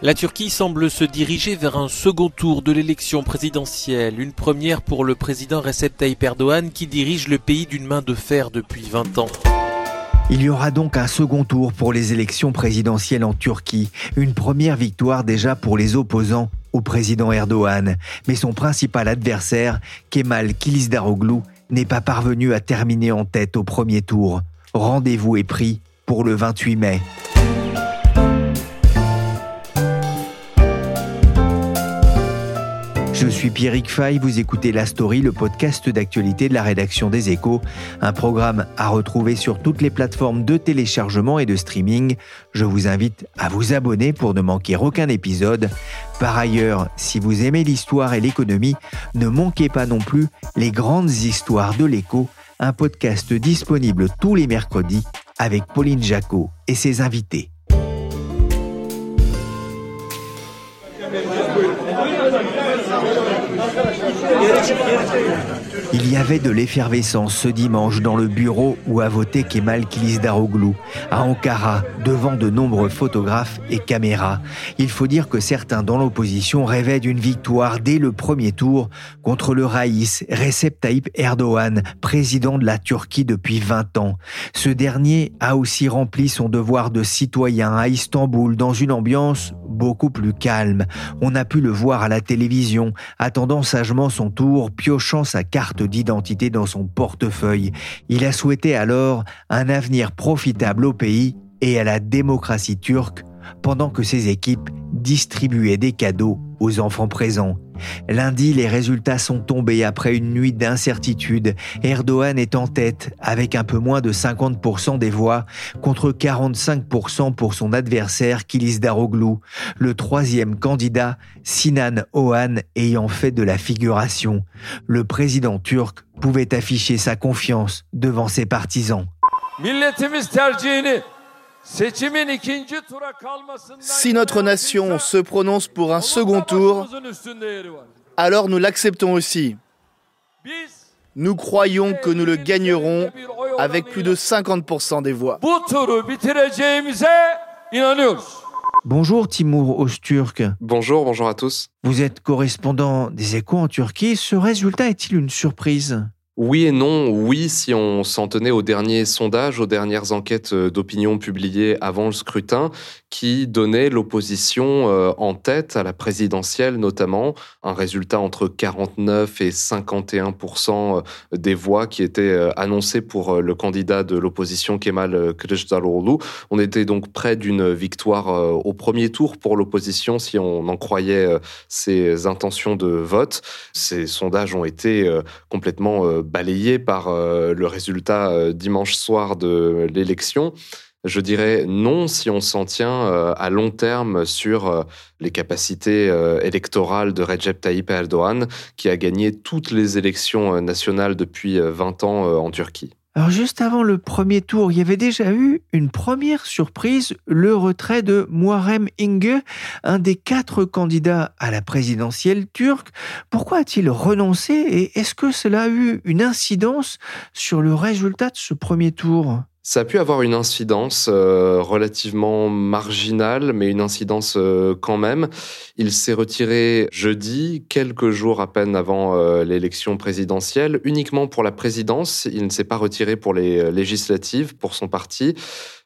La Turquie semble se diriger vers un second tour de l'élection présidentielle, une première pour le président Recep Tayyip Erdogan qui dirige le pays d'une main de fer depuis 20 ans. Il y aura donc un second tour pour les élections présidentielles en Turquie, une première victoire déjà pour les opposants au président Erdogan, mais son principal adversaire, Kemal Kilicdaroglu, n'est pas parvenu à terminer en tête au premier tour. Rendez-vous est pris pour le 28 mai. Je suis Pierrick Fay, vous écoutez La Story, le podcast d'actualité de la rédaction des Échos, un programme à retrouver sur toutes les plateformes de téléchargement et de streaming. Je vous invite à vous abonner pour ne manquer aucun épisode. Par ailleurs, si vous aimez l'histoire et l'économie, ne manquez pas non plus les grandes histoires de l'écho, un podcast disponible tous les mercredis avec Pauline Jacot et ses invités. Geri çık, geri çık. Il y avait de l'effervescence ce dimanche dans le bureau où a voté Kemal Kilicdaroglu, à Ankara, devant de nombreux photographes et caméras. Il faut dire que certains dans l'opposition rêvaient d'une victoire dès le premier tour contre le Raïs Recep Tayyip Erdogan, président de la Turquie depuis 20 ans. Ce dernier a aussi rempli son devoir de citoyen à Istanbul dans une ambiance beaucoup plus calme. On a pu le voir à la télévision, attendant sagement son tour, piochant sa carte d'identité dans son portefeuille. Il a souhaité alors un avenir profitable au pays et à la démocratie turque pendant que ses équipes distribuaient des cadeaux aux enfants présents. Lundi, les résultats sont tombés après une nuit d'incertitude. Erdogan est en tête avec un peu moins de 50% des voix contre 45% pour son adversaire Kilicdaroglu, le troisième candidat Sinan Oğan ayant fait de la figuration. Le président turc pouvait afficher sa confiance devant ses partisans. Si notre nation se prononce pour un second tour, alors nous l'acceptons aussi. Nous croyons que nous le gagnerons avec plus de 50% des voix. Bonjour Timur Öztürk. Bonjour, bonjour à tous. Vous êtes correspondant des échos en Turquie. Ce résultat est-il une surprise? Oui et non. Oui, si on s'en tenait aux derniers sondages, aux dernières enquêtes euh, d'opinion publiées avant le scrutin, qui donnaient l'opposition euh, en tête à la présidentielle notamment, un résultat entre 49 et 51 euh, des voix qui étaient annoncées pour le candidat de l'opposition Kemal Kılıçdaroğlu. On était donc près d'une victoire au premier tour pour l'opposition si on en croyait ses intentions de vote. Ces sondages ont été complètement balayé par euh, le résultat euh, dimanche soir de l'élection. Je dirais non si on s'en tient euh, à long terme sur les capacités électorales de Recep Tayyip Erdogan, qui a gagné toutes les élections nationales depuis 20 ans en Turquie. Alors juste avant le premier tour, il y avait déjà eu une première surprise, le retrait de Muharrem Inge, un des quatre candidats à la présidentielle turque. Pourquoi a-t-il renoncé et est-ce que cela a eu une incidence sur le résultat de ce premier tour? Ça a pu avoir une incidence euh, relativement marginale, mais une incidence euh, quand même. Il s'est retiré jeudi, quelques jours à peine avant euh, l'élection présidentielle, uniquement pour la présidence. Il ne s'est pas retiré pour les législatives, pour son parti.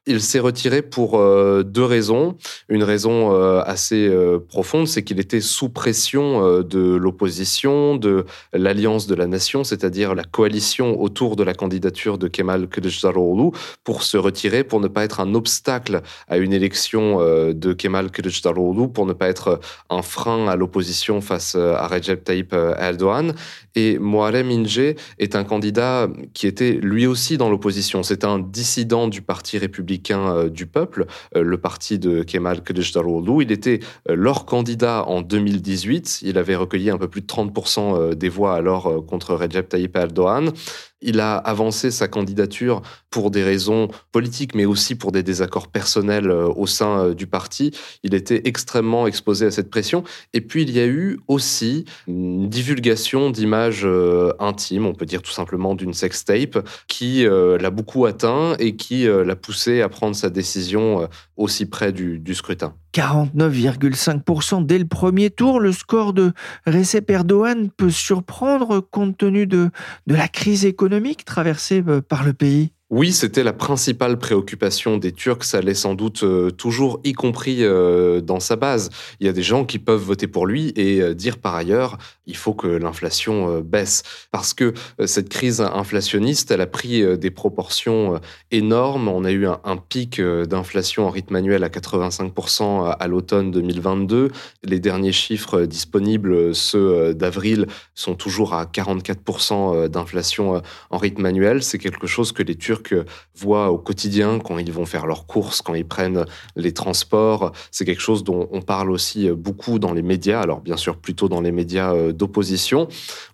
Il s'est retiré pour euh, deux raisons. Une raison euh, assez euh, profonde, c'est qu'il était sous pression de l'opposition, de l'Alliance de la Nation, c'est-à-dire la coalition autour de la candidature de Kemal Kılıçdaroğlu, pour se retirer, pour ne pas être un obstacle à une élection de Kemal Kılıçdaroğlu, pour ne pas être un frein à l'opposition face à Recep Tayyip Erdogan. Et Muharrem Ince est un candidat qui était lui aussi dans l'opposition. C'est un dissident du Parti républicain euh, du peuple, euh, le parti de Kemal Kılıçdaroğlu. Il était euh, leur candidat en 2018. Il avait recueilli un peu plus de 30% des voix alors contre Recep Tayyip Erdogan. Il a avancé sa candidature pour des raisons politiques, mais aussi pour des désaccords personnels euh, au sein euh, du parti. Il était extrêmement exposé à cette pression. Et puis, il y a eu aussi une divulgation d'images euh, intimes, on peut dire tout simplement d'une sextape, qui l'a beaucoup atteint et qui l'a poussé à prendre sa décision aussi près du, scrutin. 49,5% dès le premier tour. Le score de Recep Erdogan peut surprendre compte tenu de la crise économique traversée euh, par le pays? Oui, c'était la principale préoccupation des Turcs, ça l'est sans doute euh, toujours, y compris euh, dans sa base. Il y a des gens qui peuvent voter pour lui et dire par ailleurs, il faut que l'inflation baisse. Parce que cette crise inflationniste, elle a pris des proportions énormes. On a eu un, un pic d'inflation en rythme annuel à 85% à l'automne 2022. Les derniers chiffres disponibles, ceux d'avril, sont toujours à 44% d'inflation en rythme annuel. C'est quelque chose que les Turcs voient au quotidien quand ils vont faire leurs courses, quand ils prennent les transports. C'est quelque chose dont on parle aussi beaucoup dans les médias, alors bien sûr plutôt dans les médias euh, d'opposition.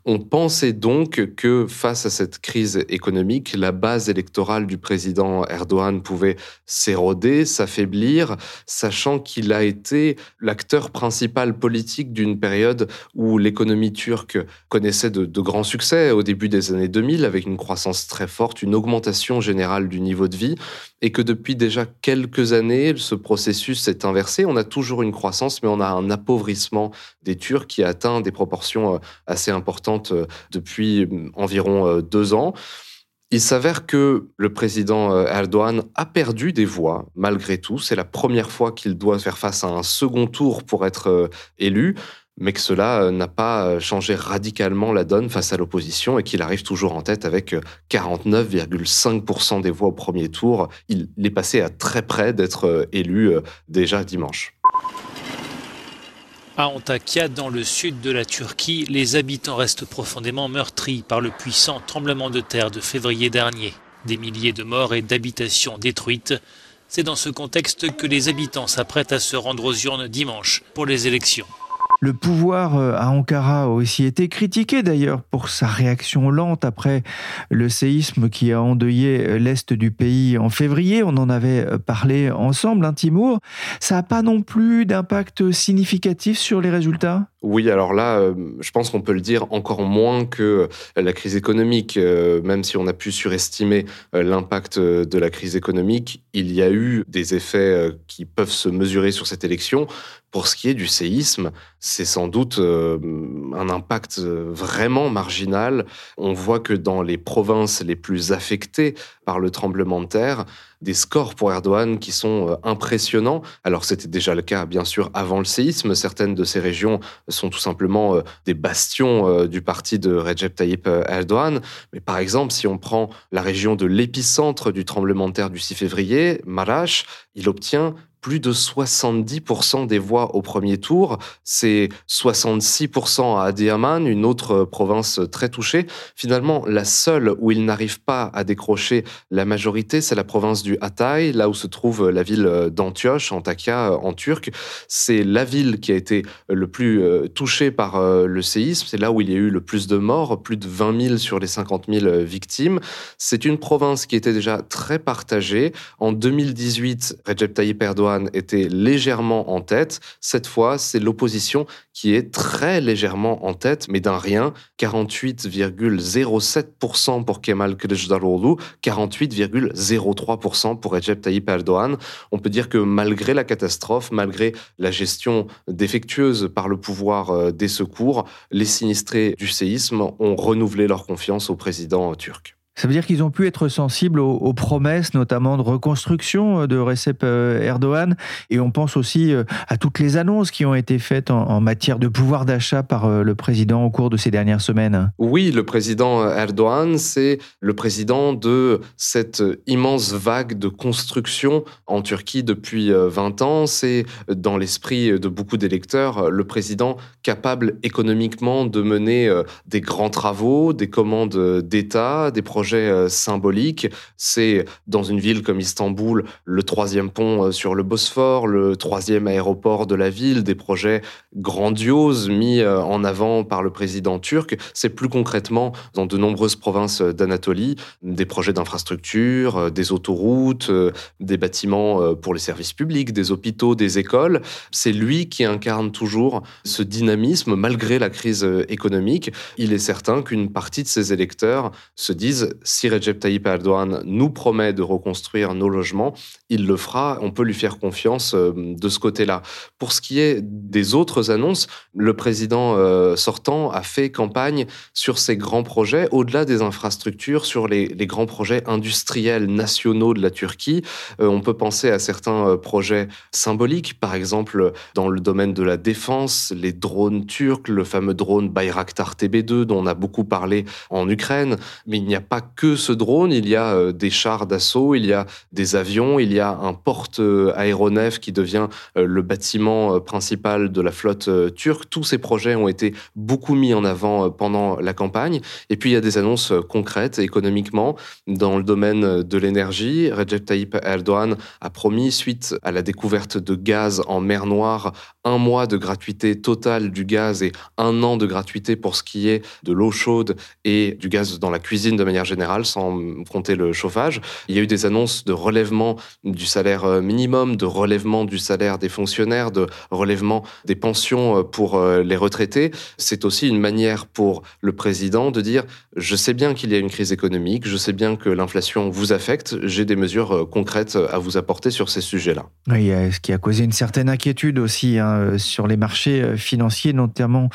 On pensait donc que face à cette crise économique, la base électorale du président Erdogan pouvait s'éroder, s'affaiblir, sachant qu'il a été l'acteur principal politique d'une période où l'économie turque connaissait de, grands succès au début des années 2000, avec une croissance très forte, une augmentation générale du niveau de vie et que depuis déjà quelques années, ce processus s'est inversé. On a toujours une croissance, mais on a un appauvrissement des Turcs qui atteint des proportions euh, assez importantes euh, depuis euh, environ deux ans. Il s'avère que le président Erdogan a perdu des voix malgré tout. C'est la première fois qu'il doit faire face à un second tour pour être élu mais que cela euh, n'a pas euh, changé radicalement la donne face à l'opposition et qu'il arrive toujours en tête avec 49,5% euh, des voix au premier tour. Il est passé à très près d'être élu déjà dimanche. À Antakya, dans le sud de la Turquie, les habitants restent profondément meurtris par le puissant tremblement de terre de février dernier. Des milliers de morts et d'habitations détruites. C'est dans ce contexte que les habitants s'apprêtent à se rendre aux urnes dimanche pour les élections. Le pouvoir euh, à Ankara a aussi été critiqué d'ailleurs pour sa réaction lente après le séisme qui a endeuillé euh, l'est du pays en février. On en avait euh, parlé ensemble, hein, Timour. Ça n'a pas non plus d'impact significatif sur les résultats? Oui, alors là, je pense qu'on peut le dire encore moins que la crise économique, même si on a pu surestimer l'impact de la crise économique, il y a eu des effets qui peuvent se mesurer sur cette élection. Pour ce qui est du séisme, c'est sans doute euh, un impact euh, vraiment marginal. On voit que dans les provinces les plus affectées par le tremblement de terre, des scores pour Erdogan qui sont euh, impressionnants. Alors c'était déjà le cas bien sûr avant le séisme. Certaines de ces régions sont tout simplement des bastions du parti de Recep Tayyip Erdogan. Mais par exemple, si on prend la région de l'épicentre du tremblement de terre du 6 février, Marash, il obtient plus de 70% des voix au premier tour. C'est 66% à Adiaman, une autre province très touchée. Finalement, la seule où il n'arrive pas à décrocher la majorité, c'est la province du Hatay, là où se trouve la ville d'Antioche, Antakya en turc. C'est la ville qui a été le plus euh, touchée par euh, le séisme. C'est là où il y a eu le plus de morts, plus de 20 000 sur les 50 000 victimes. C'est une province qui était déjà très partagée. En 2018, Recep Tayyip Erdogan était légèrement en tête. Cette fois, c'est l'opposition qui est très légèrement en tête, mais d'un rien. 48,07% pour Kemal Kılıçdaroğlu, 48,03% pour Recep Tayyip Erdogan. On peut dire que malgré la catastrophe, malgré la gestion défectueuse par le pouvoir euh, des secours, les sinistrés du séisme ont renouvelé leur confiance au président turc. Ça veut dire qu'ils ont pu être sensibles aux, promesses, notamment de reconstruction de Recep Erdogan. Et on pense aussi à toutes les annonces qui ont été faites en, matière de pouvoir d'achat par le président au cours de ces dernières semaines. Oui, le président Erdogan, c'est le président de cette immense vague de construction en Turquie depuis 20 ans. C'est dans l'esprit de beaucoup d'électeurs le président capable économiquement de mener euh, des grands travaux, des commandes d'État, des projets euh, symboliques. C'est dans une ville comme Istanbul le troisième pont euh, sur le Bosphore, le troisième aéroport de la ville, des projets grandioses mis en avant par le président turc. C'est plus concrètement dans de nombreuses provinces d'Anatolie, des projets d'infrastructure, des autoroutes, des bâtiments pour les services publics, des hôpitaux, des écoles. C'est lui qui incarne toujours ce dynamisme malgré la crise économique. Il est certain qu'une partie de ses électeurs se disent si Recep Tayyip Erdogan nous promet de reconstruire nos logements, il le fera, on peut lui faire confiance euh, de ce côté-là. Pour ce qui est des autres annonces, le président euh, sortant a fait campagne sur ces grands projets, au-delà des infrastructures, sur les, grands projets industriels nationaux de la Turquie. Euh, on peut penser à certains projets symboliques, par exemple dans le domaine de la défense, les drones turcs, le fameux drone Bayraktar TB2 dont on a beaucoup parlé en Ukraine. Mais il n'y a pas que ce drone, il y a des chars d'assaut, il y a des avions, il y a un porte-aéronef qui devient euh, le bâtiment euh, principal de la flotte euh, turque. Tous ces projets ont été beaucoup mis en avant pendant la campagne. Et puis, il y a des annonces concrètes économiquement dans le domaine de l'énergie. Recep Tayyip Erdogan a promis, suite à la découverte de gaz en mer Noire, un mois de gratuité totale du gaz et un an de gratuité pour ce qui est de l'eau chaude et du gaz dans la cuisine de manière générale, sans compter le chauffage. Il y a eu des annonces de relèvement du salaire euh, minimum, de relèvement du salaire des fonctionnaires, de relèvement des pensions euh, pour euh, les retraités. C'est aussi une manière pour le président de dire je sais bien qu'il y a une crise économique, je sais bien que l'inflation vous affecte, j'ai des mesures concrètes à vous apporter sur ces sujets-là. Oui, ce qui a causé une certaine inquiétude aussi hein, sur les marchés financiers, notamment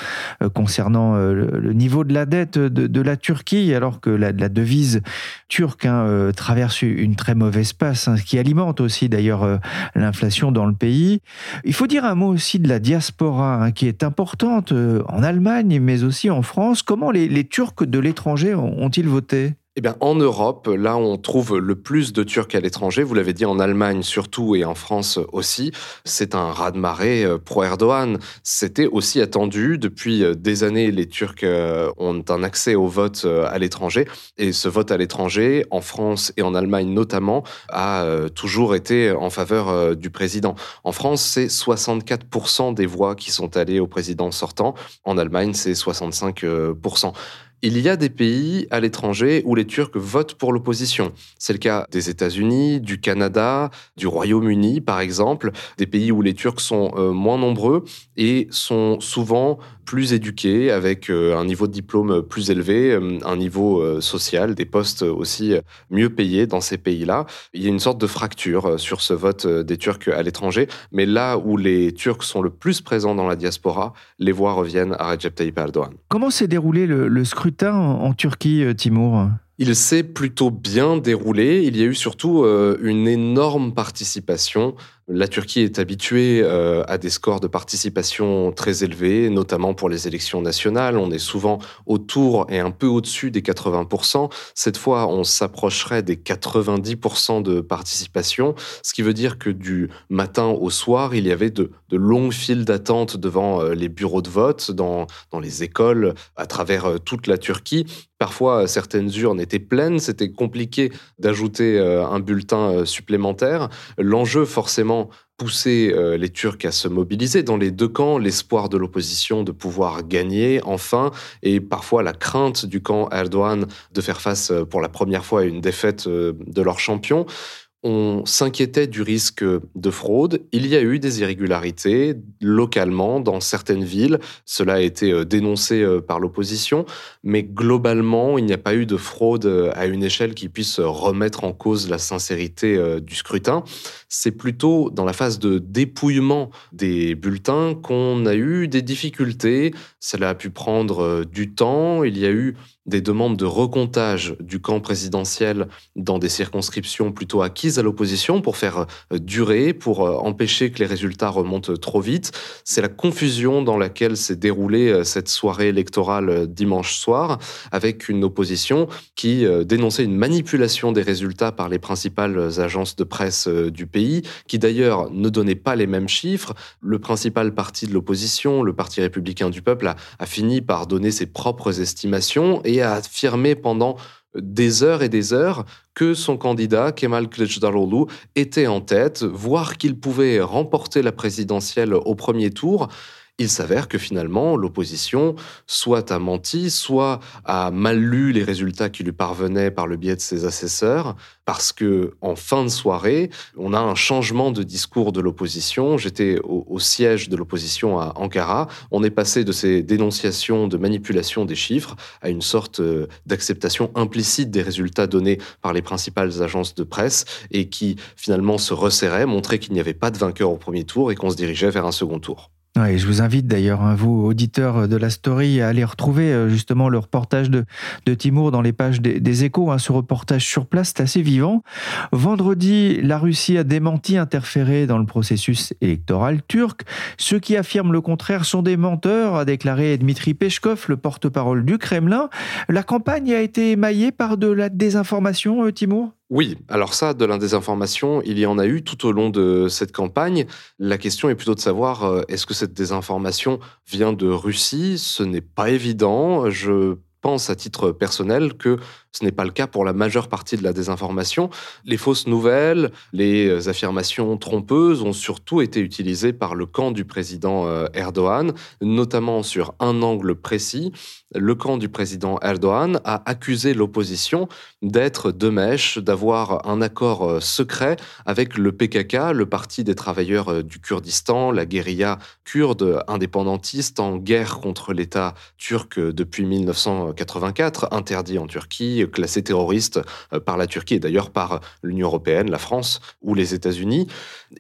concernant le niveau de la dette de, la Turquie, alors que la, devise turque hein, traverse une très mauvaise passe, hein, ce qui alimente aussi d'ailleurs euh, l'inflation dans le pays. Il faut dire un mot aussi de la diaspora, hein, qui est importante euh, en Allemagne, mais aussi en France. Comment les, les Turcs de l'étranger ont-ils voté? Eh bien, en Europe, là où on trouve le plus de Turcs à l'étranger, vous l'avez dit en Allemagne surtout et en France aussi, c'est un raz-de-marée euh, pro-Erdogan. C'était aussi attendu. Depuis euh, des années, les Turcs euh, ont un accès au vote à l'étranger. Et ce vote à l'étranger, en France et en Allemagne notamment, a toujours été en faveur du président. En France, c'est 64% des voix qui sont allées au président sortant. En Allemagne, c'est 65%. Il y a des pays à l'étranger où les Turcs votent pour l'opposition. C'est le cas des États-Unis, du Canada, du Royaume-Uni, par exemple, des pays où les Turcs sont euh, moins nombreux et sont souvent plus éduqués, avec euh, un niveau de diplôme plus élevé, euh, un niveau social, des postes aussi mieux payés dans ces pays-là. Il y a une sorte de fracture sur ce vote des Turcs à l'étranger, mais là où les Turcs sont le plus présents dans la diaspora, les voix reviennent à Recep Tayyip Erdogan. Comment s'est déroulé le, scrutin en, Turquie, Timur il s'est plutôt bien déroulé. Il y a eu surtout une énorme participation la Turquie est habituée euh, à des scores de participation très élevés, notamment pour les élections nationales. On est souvent autour et un peu au-dessus des 80%. Cette fois, on s'approcherait des 90% de participation, ce qui veut dire que du matin au soir, il y avait de, longues files d'attente devant euh, les bureaux de vote, dans, dans les écoles, à travers euh, toute la Turquie. Parfois, certaines urnes étaient pleines, c'était compliqué d'ajouter un bulletin supplémentaire. L'enjeu, forcément, pousser euh, les Turcs à se mobiliser dans les deux camps, l'espoir de l'opposition de pouvoir gagner enfin, et parfois la crainte du camp Erdogan de faire face euh, pour la première fois à une défaite euh, de leur champion on s'inquiétait du risque de fraude. Il y a eu des irrégularités localement dans certaines villes. Cela a été euh, dénoncé euh, par l'opposition. Mais globalement, il n'y a pas eu de fraude euh, à une échelle qui puisse remettre en cause la sincérité du scrutin. C'est plutôt dans la phase de dépouillement des bulletins qu'on a eu des difficultés. Cela a pu prendre du temps. Il y a eu des demandes de recomptage du camp présidentiel dans des circonscriptions plutôt acquises à l'opposition pour faire euh, durer, pour euh, empêcher que les résultats remontent trop vite. C'est la confusion dans laquelle s'est déroulée euh, cette soirée électorale dimanche soir, avec une opposition qui dénonçait une manipulation des résultats par les principales agences de presse du pays, qui d'ailleurs ne donnait pas les mêmes chiffres. Le principal parti de l'opposition, le Parti républicain du peuple, a, a fini par donner ses propres estimations a affirmé pendant des heures et des heures que son candidat, Kemal Kılıçdaroğlu, était en tête, voire qu'il pouvait remporter la présidentielle au premier tour. Il s'avère que finalement, l'opposition soit a menti, soit a mal lu les résultats qui lui parvenaient par le biais de ses assesseurs, parce que en fin de soirée, on a un changement de discours de l'opposition. J'étais au, siège de l'opposition à Ankara. On est passé de ces dénonciations de manipulation des chiffres à une sorte euh, d'acceptation implicite des résultats donnés par les principales agences de presse et qui finalement se resserrait, montrait qu'il n'y avait pas de vainqueur au premier tour et qu'on se dirigeait vers un second tour je vous invite d'ailleurs, hein, vous, auditeurs de la story, à aller retrouver euh, justement le reportage de, de Timour dans les pages des, échos. Hein. ce reportage sur place, c'est assez vivant. Vendredi, la Russie a démenti interférer dans le processus électoral turc. Ceux qui affirment le contraire sont des menteurs, a déclaré Dmitri Peshkov, le porte-parole du Kremlin. La campagne a été émaillée par de la désinformation, euh, Timour oui, alors ça, de la désinformation, il y en a eu tout au long de cette campagne. La question est plutôt de savoir, euh, est-ce que cette désinformation vient de Russie? Ce n'est pas évident. Je pense à titre personnel que ce n'est pas le cas pour la majeure partie de la désinformation. Les fausses nouvelles, les affirmations trompeuses ont surtout été utilisées par le camp du président euh, Erdogan, notamment sur un angle précis. Le camp du président Erdogan a accusé l'opposition d'être de mèche, d'avoir un accord euh, secret avec le PKK, le Parti des travailleurs euh, du Kurdistan, la guérilla kurde indépendantiste en guerre contre l'État turc depuis 1984, interdit en Turquie, classés terroristes euh, par la Turquie et d'ailleurs par l'Union européenne, la France ou les États-Unis.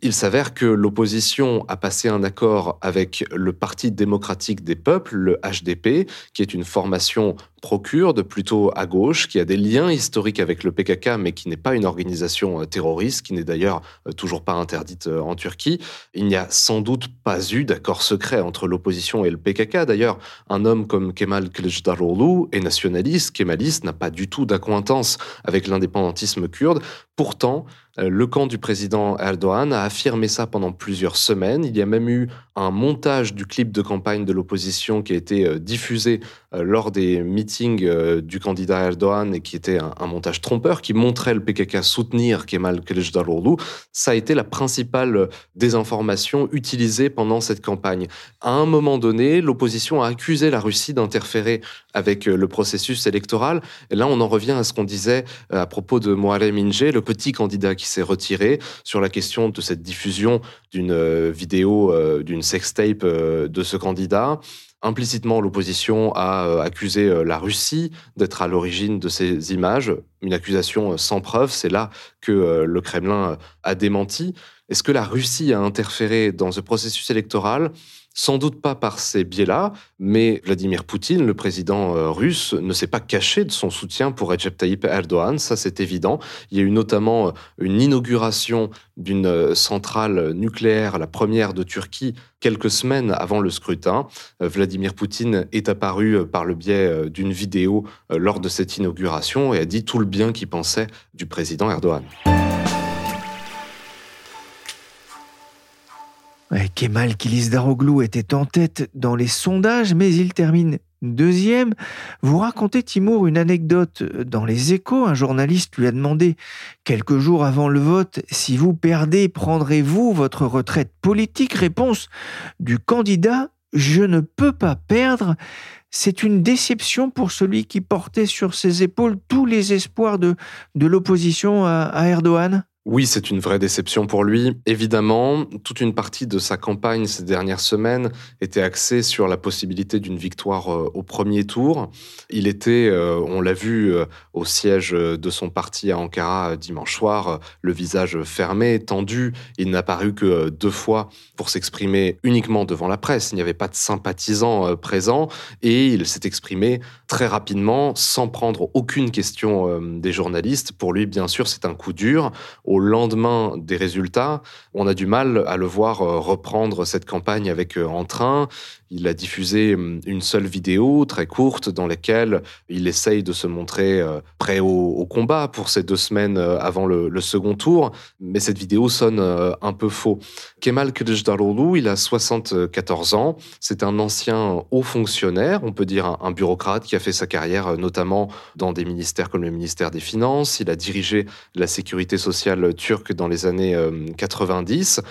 Il s'avère que l'opposition a passé un accord avec le Parti démocratique des peuples, le HDP, qui est une formation procure de plutôt à gauche, qui a des liens historiques avec le PKK, mais qui n'est pas une organisation euh, terroriste, qui n'est d'ailleurs euh, toujours pas interdite euh, en Turquie. Il n'y a sans doute pas eu d'accord secret entre l'opposition et le PKK. D'ailleurs, un homme comme Kemal Kılıçdaroğlu est nationaliste, kémaliste, n'a pas du tout d'accointance avec l'indépendantisme kurde. Pourtant, le camp du président Erdogan a affirmé ça pendant plusieurs semaines. Il y a même eu un montage du clip de campagne de l'opposition qui a été euh, diffusé euh, lors des meetings du candidat Erdogan et qui était un, montage trompeur qui montrait le PKK soutenir Kemal Kılıçdaroğlu. Ça a été la principale désinformation utilisée pendant cette campagne. À un moment donné, l'opposition a accusé la Russie d'interférer avec le processus électoral. Et là, on en revient à ce qu'on disait à propos de Muharrem Ince, le petit candidat qui s'est retiré sur la question de cette diffusion d'une euh, vidéo, euh, d'une sextape euh, de ce candidat. Implicitement, l'opposition a accusé la Russie d'être à l'origine de ces images, une accusation sans preuve. C'est là que le Kremlin a démenti. Est-ce que la Russie a interféré dans ce processus électoral? Sans doute pas par ces biais-là, mais Vladimir Poutine, le président euh, russe, ne s'est pas caché de son soutien pour Recep Tayyip Erdogan, ça c'est évident. Il y a eu notamment euh, une inauguration d'une euh, centrale nucléaire, la première de Turquie, quelques semaines avant le scrutin. Vladimir Poutine est apparu par le biais d'une vidéo lors de cette inauguration et a dit tout le bien qu'il pensait du président Erdogan. Kemal Kilisdaroglu était en tête dans les sondages, mais il termine deuxième. Vous racontez, Timour, une anecdote dans les échos. Un journaliste lui a demandé, quelques jours avant le vote, si vous perdez, prendrez-vous votre retraite politique? Réponse du candidat, je ne peux pas perdre. C'est une déception pour celui qui portait sur ses épaules tous les espoirs de, l'opposition à Erdogan Oui, c'est une vraie déception pour lui. Évidemment, toute une partie de sa campagne ces dernières semaines était axée sur la possibilité d'une victoire euh, au premier tour. Il était, euh, on l'a vu euh, au siège de son parti à Ankara dimanche soir, le visage fermé, tendu. Il n'a paru que deux fois pour s'exprimer uniquement devant la presse. Il n'y avait pas de sympathisants présents et il s'est exprimé très rapidement sans prendre aucune question des journalistes. Pour lui, bien sûr, c'est un coup dur au lendemain des résultats, on a du mal à le voir euh, reprendre cette campagne avec euh, entrain. Il a diffusé une seule vidéo très courte dans laquelle il essaye de se montrer prêt au, combat pour ces deux semaines avant le, second tour, mais cette vidéo sonne un peu faux. Kemal Kılıçdaroğlu, il a 74 ans, c'est un ancien haut fonctionnaire, on peut dire un, bureaucrate qui a fait sa carrière notamment dans des ministères comme le ministère des Finances, il a dirigé la sécurité sociale turque dans les années 90.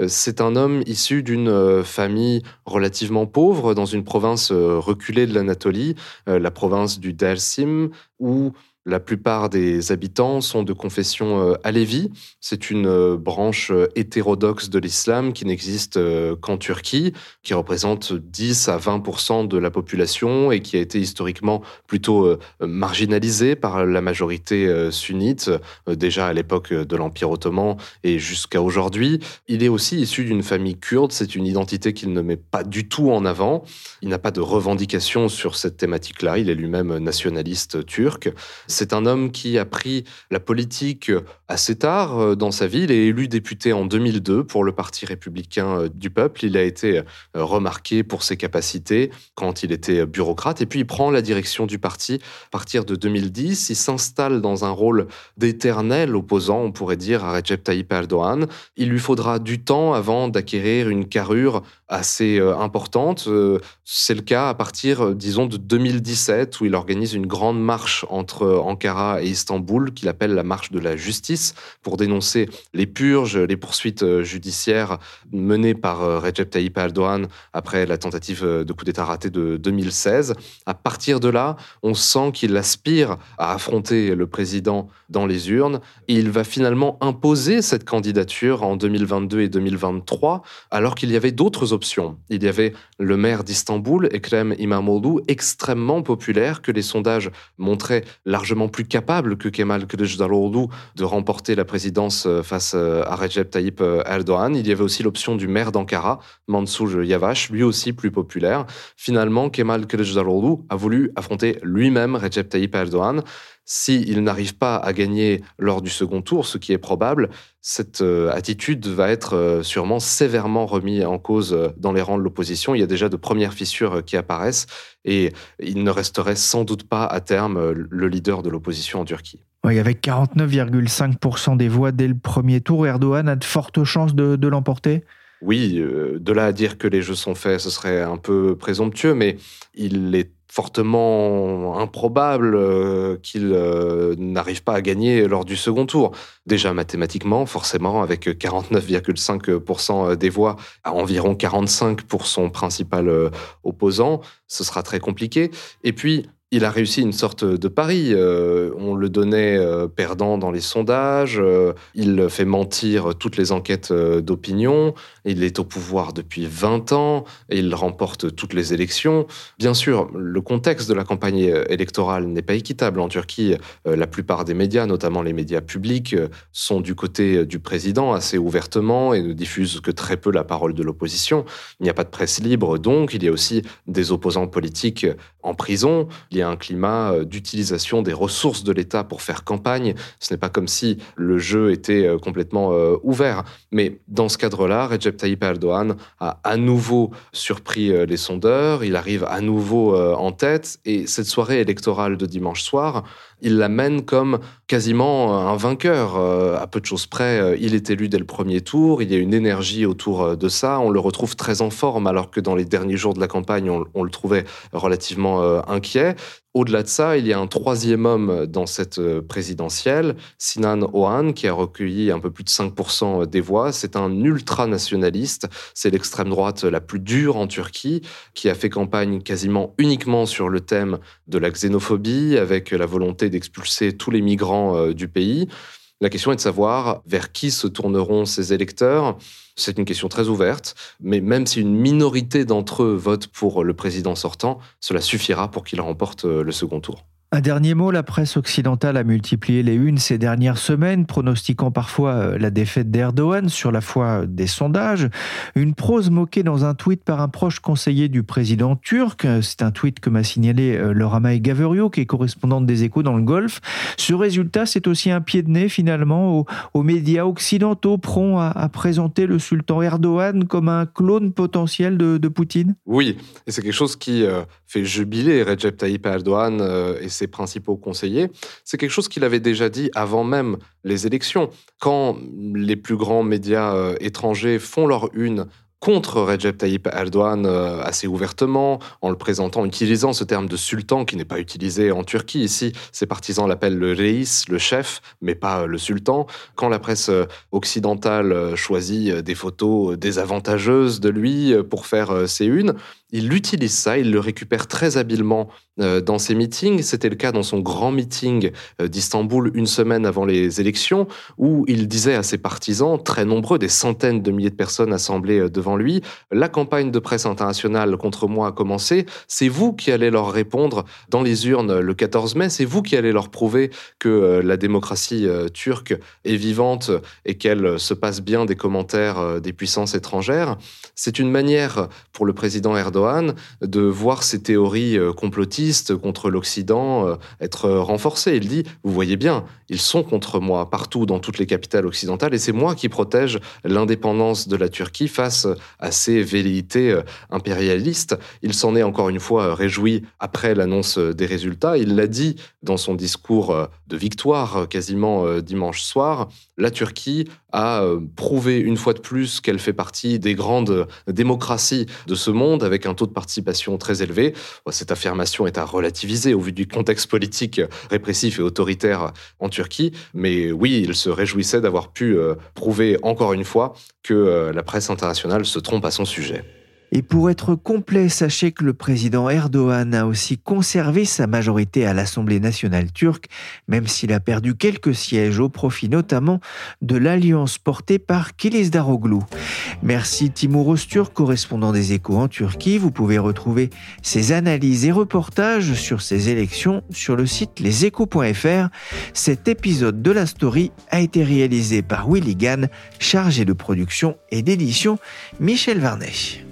Euh, c'est un homme issu d'une euh, famille relativement pauvre dans une province euh, reculée de l'Anatolie, la province du Dersim, où la plupart des habitants sont de confession euh, alévi. C'est une euh, branche euh, hétérodoxe de l'islam qui n'existe qu'en Turquie, qui représente 10 à 20% de la population et qui a été historiquement plutôt marginalisée par la majorité sunnite, déjà à l'époque de l'Empire ottoman et jusqu'à aujourd'hui. Il est aussi issu d'une famille kurde, c'est une identité qu'il ne met pas du tout en avant. Il n'a pas de revendication sur cette thématique-là, il est lui-même nationaliste turc. C'est un homme qui a pris la politique assez tard euh, dans sa vie. Il est élu député en 2002 pour le Parti républicain euh, du peuple. Il a été euh, remarqué pour ses capacités quand il était bureaucrate. Et puis il prend la direction du parti à partir de 2010. Il s'installe dans un rôle d'éternel opposant, on pourrait dire, à Recep Tayyip Erdogan. Il lui faudra du temps avant d'acquérir une carrure assez importante. C'est le cas à partir, disons, de 2017, où il organise une grande marche entre Ankara et Istanbul qu'il appelle la marche de la justice pour dénoncer les purges, les poursuites euh, judiciaires menées par euh, Recep Tayyip Erdogan après la tentative euh, de coup d'État raté de 2016. À partir de là, on sent qu'il aspire à affronter le président dans les urnes et il va finalement imposer cette candidature en 2022 et 2023 alors qu'il y avait d'autres Il y avait le maire d'Istanbul, Ekrem İmamoğlu, extrêmement populaire que les sondages montraient largement plus capable que Kemal Kılıçdaroğlu de remporter la présidence euh, face euh, à Recep Tayyip euh, Erdogan. Il y avait aussi l'option du maire d'Ankara, Mansur Yavaş, lui aussi plus populaire. Finalement, Kemal Kılıçdaroğlu a voulu affronter lui-même Recep Tayyip Erdogan. S'il n'arrive pas à gagner lors du second tour, ce qui est probable, cette euh, attitude va être euh, sûrement sévèrement remise en cause euh, dans les rangs de l'opposition. Il y a déjà de premières fissures qui apparaissent et il ne resterait sans doute pas à terme le leader de l'opposition en Turquie. Oui, avec 49,5% des voix dès le premier tour, Erdogan a de fortes chances de, de l'emporter? Oui, de là à dire que les jeux sont faits, ce serait un peu présomptueux, mais il est fortement improbable euh, qu'il euh, n'arrive pas à gagner lors du second tour. Déjà mathématiquement, forcément, avec 49,5% des voix à environ 45 pour son principal euh, opposant, ce sera très compliqué. Et puis, il a réussi une sorte de pari. Euh, on le donnait euh, perdant dans les sondages. Euh, il fait mentir toutes les enquêtes d'opinion. Il est au pouvoir depuis 20 ans et il remporte toutes les élections. Bien sûr, le contexte de la campagne électorale n'est pas équitable. En Turquie, la plupart des médias, notamment les médias publics, sont du côté du président assez ouvertement et ne diffusent que très peu la parole de l'opposition. Il n'y a pas de presse libre, donc il y a aussi des opposants politiques en prison. Il y a un climat euh, d'utilisation des ressources de l'État pour faire campagne. Ce n'est pas comme si le jeu était euh, complètement euh, ouvert. Mais dans ce cadre-là, Tayyip Erdogan a à nouveau surpris les sondeurs. Il arrive à nouveau en tête. Et cette soirée électorale de dimanche soir, il l'amène comme quasiment un vainqueur. À peu de choses près, il est élu dès le premier tour. Il y a une énergie autour de ça. On le retrouve très en forme, alors que dans les derniers jours de la campagne, on, le trouvait relativement inquiet. Au-delà de ça, il y a un troisième homme dans cette euh, présidentielle, Sinan Oğan, qui a recueilli un peu plus de 5% des voix. C'est un ultranationaliste, c'est l'extrême droite la plus dure en Turquie, qui a fait campagne quasiment uniquement sur le thème de la xénophobie, avec la volonté d'expulser tous les migrants euh, du pays. La question est de savoir vers qui se tourneront ces électeurs. C'est une question très ouverte, mais même si une minorité d'entre eux vote pour le président sortant, cela suffira pour qu'il remporte le second tour. Un dernier mot, la presse occidentale a multiplié les unes ces dernières semaines, pronostiquant parfois euh, la défaite d'Erdogan sur la foi des sondages. Une prose moquée dans un tweet par un proche conseiller du président turc. C'est un tweet que m'a signalé euh, Laura May Gaverio, qui est correspondante des échos dans le Golfe. Ce résultat, c'est aussi un pied de nez finalement aux, médias occidentaux prompts à, présenter le sultan Erdogan comme un clone potentiel de, Poutine. Oui, et c'est quelque chose qui euh, fait jubiler Recep Tayyip Erdogan et principaux conseillers, c'est quelque chose qu'il avait déjà dit avant même les élections. Quand les plus grands médias euh, étrangers font leur une contre Recep Tayyip Erdogan euh, assez ouvertement, en le présentant, utilisant ce terme de sultan qui n'est pas utilisé en Turquie. Ici, ses partisans l'appellent le reis, le chef, mais pas le sultan. Quand la presse euh, occidentale choisit des photos désavantageuses de lui pour faire ses unes, il utilise ça, il le récupère très habilement euh, dans ses meetings. C'était le cas dans son grand meeting euh, d'Istanbul une semaine avant les élections, où il disait à ses partisans, très nombreux, des centaines de milliers de personnes assemblées euh, devant lui, la campagne de presse internationale contre moi a commencé, c'est vous qui allez leur répondre dans les urnes le 14 mai, c'est vous qui allez leur prouver que la démocratie turque est vivante et qu'elle se passe bien des commentaires des puissances étrangères. C'est une manière pour le président Erdogan de voir ces théories euh, complotistes contre l'Occident euh, être renforcées. Il dit, vous voyez bien, ils sont contre moi partout dans toutes les capitales occidentales et c'est moi qui protège l'indépendance de la Turquie face à ces velléités euh, impérialistes. Il s'en est encore une fois réjoui après l'annonce des résultats. Il l'a dit dans son discours de victoire quasiment dimanche soir. La Turquie a prouvé une fois de plus qu'elle fait partie des grandes démocraties de ce monde avec un un taux de participation très élevé. Cette affirmation est à relativiser au vu du contexte politique répressif et autoritaire en Turquie. Mais oui, il se réjouissait d'avoir pu euh, prouver encore une fois que euh, la presse internationale se trompe à son sujet. Et pour être complet, sachez que le président Erdogan a aussi conservé sa majorité à l'Assemblée nationale turque, même s'il a perdu quelques sièges au profit notamment de l'alliance portée par Daroglu. Merci Timur Ostur, correspondant des échos en Turquie. Vous pouvez retrouver ses analyses et reportages sur ces élections sur le site leséchos.fr. Cet épisode de la story a été réalisé par Willy Gann, chargé de production et d'édition Michel Varnet.